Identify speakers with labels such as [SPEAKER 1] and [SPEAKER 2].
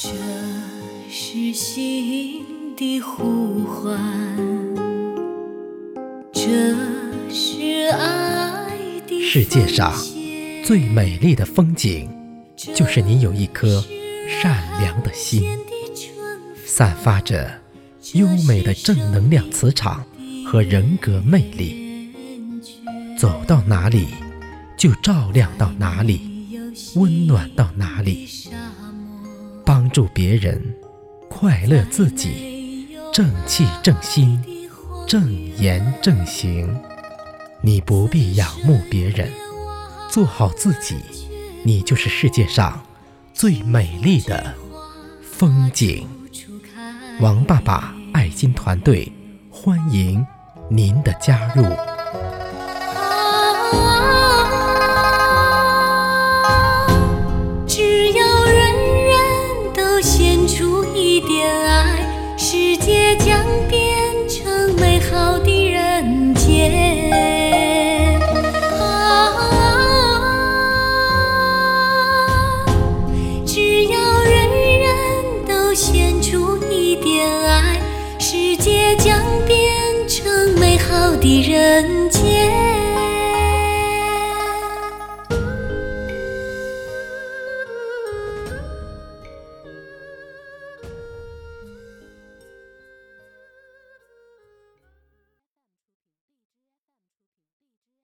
[SPEAKER 1] 这是心的呼唤，这是爱的
[SPEAKER 2] 世界上最美丽的风景，就是你有一颗善良的心，散发着优美的正能量磁场和人格魅力，走到哪里就照亮到哪里，温暖到哪里，帮助别人，快乐自己，正气正心，正言正行。你不必仰慕别人，做好自己，你就是世界上最美丽的风景。王爸爸爱心团队欢迎您的加入。
[SPEAKER 1] 出一点爱，世界将变成美好的人间。啊，只要人人都献出一点爱，世界将变成美好的人间。